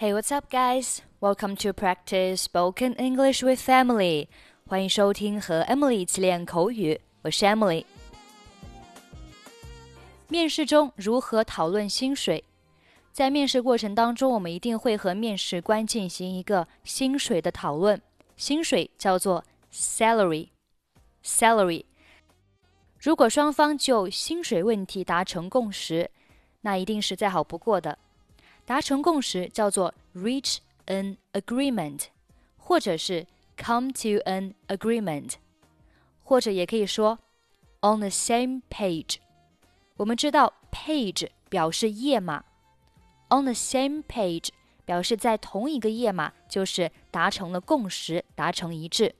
Hey, what's up, guys? Welcome to practice spoken English with Emily. 欢迎收听和 Emily 一起练口语，我是 Emily。面试中如何讨论薪水？在面试过程当中，我们一定会和面试官进行一个薪水的讨论。薪水叫做 salary。salary。如果双方就薪水问题达成共识，那一定是再好不过的。达成共识叫做 reach an agreement，或者是 come to an agreement，或者也可以说 on the same page。我们知道 page 表示页码，on the same page 表示在同一个页码，就是达成了共识，达成一致。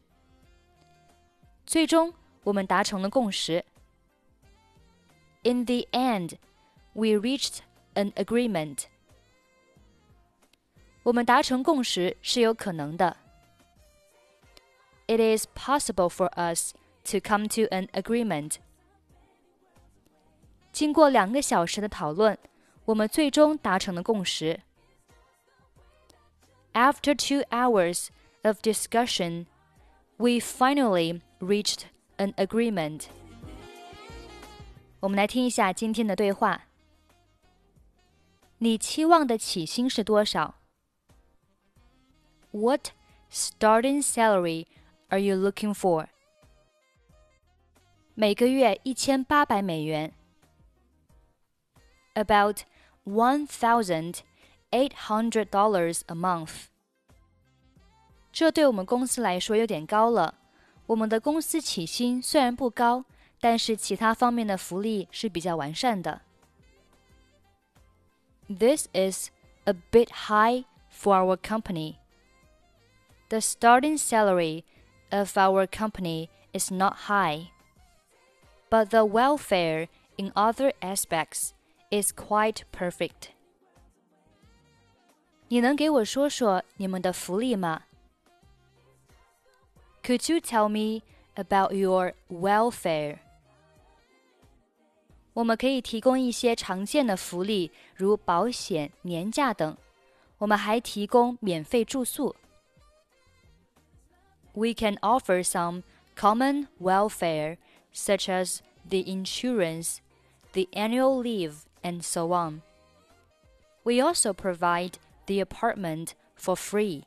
最终我们达成了共识。In the end, we reached an agreement. 我们达成共识是有可能的。It is possible for us to come to an agreement. 经过两个小时的讨论，我们最终达成了共识。After two hours of discussion, we finally reached an agreement. 我们来听一下今天的对话。你期望的起薪是多少 ？what starting salary are you looking for? 每个月一千八百美元。About one thousand eight hundred dollars a month. 这对我们公司来说有点高了。我们的公司起薪虽然不高，但是其他方面的福利是比较完善的。This is a bit high for our company. The starting salary of our company is not high, but the welfare in other aspects is quite perfect. 你能给我说说你们的福利吗？Could you tell me about your welfare? 我们可以提供一些常见的福利，如保险、年假等。我们还提供免费住宿。 we can offer some common welfare, such as the insurance, the annual leave, and so on. We also provide the apartment for free.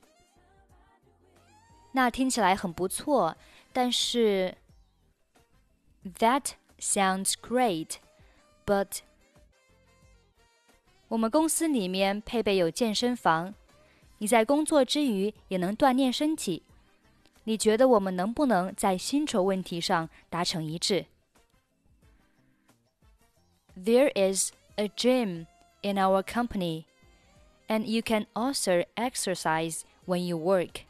那听起来很不错，但是 That sounds great, but 我们公司里面配备有健身房，你在工作之余也能锻炼身体。 你觉得我们能不能在薪酬问题上达成一致？There is a gym in our company, and you can also exercise when you work.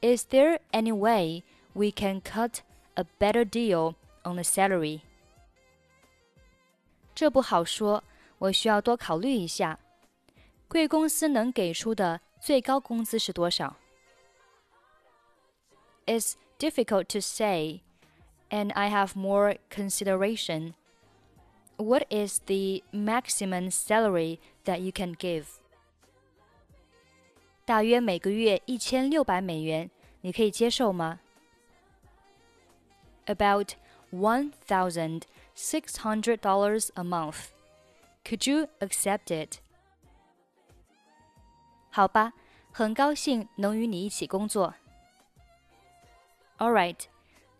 Is there any way we can cut a better deal on the salary? 这不好说，我需要多考虑一下。贵公司能给出的最高工资是多少 ？is difficult to say, and I have more consideration. What is the maximum salary that you can give? 大约每个月一千六百美元，你可以接受吗？About one thousand six hundred dollars a month. Could you accept it? 好吧，很高兴能与你一起工作。 all right,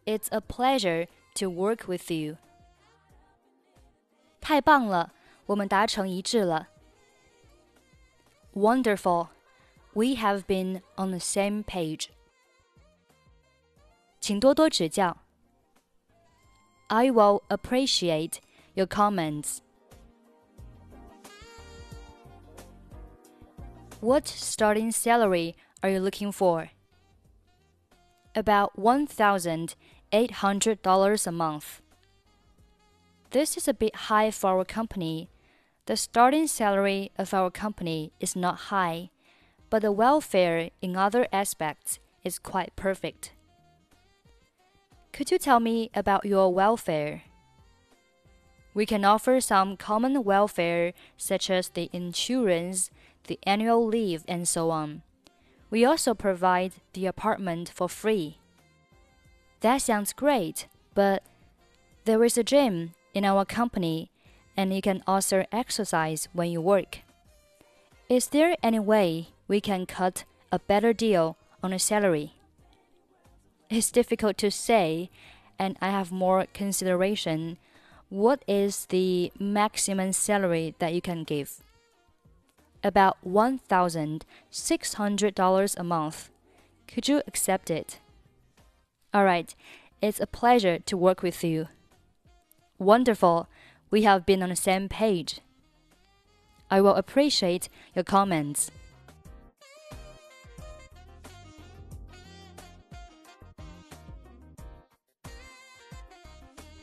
it's a pleasure to work with you. 太棒了，我们达成一致了。Wonderful, we have been on the same page. 请多多指教。I will appreciate your comments. What starting salary are you looking for? About $1,800 a month. This is a bit high for our company. The starting salary of our company is not high, but the welfare in other aspects is quite perfect. Could you tell me about your welfare? We can offer some common welfare such as the insurance, the annual leave, and so on. We also provide the apartment for free. That sounds great, but there is a gym in our company, and you can also exercise when you work. Is there any way we can cut a better deal on a salary? It's difficult to say, and I have more consideration. What is the maximum salary that you can give? About $1,600 a month. Could you accept it? Alright, it's a pleasure to work with you. Wonderful, we have been on the same page. I will appreciate your comments.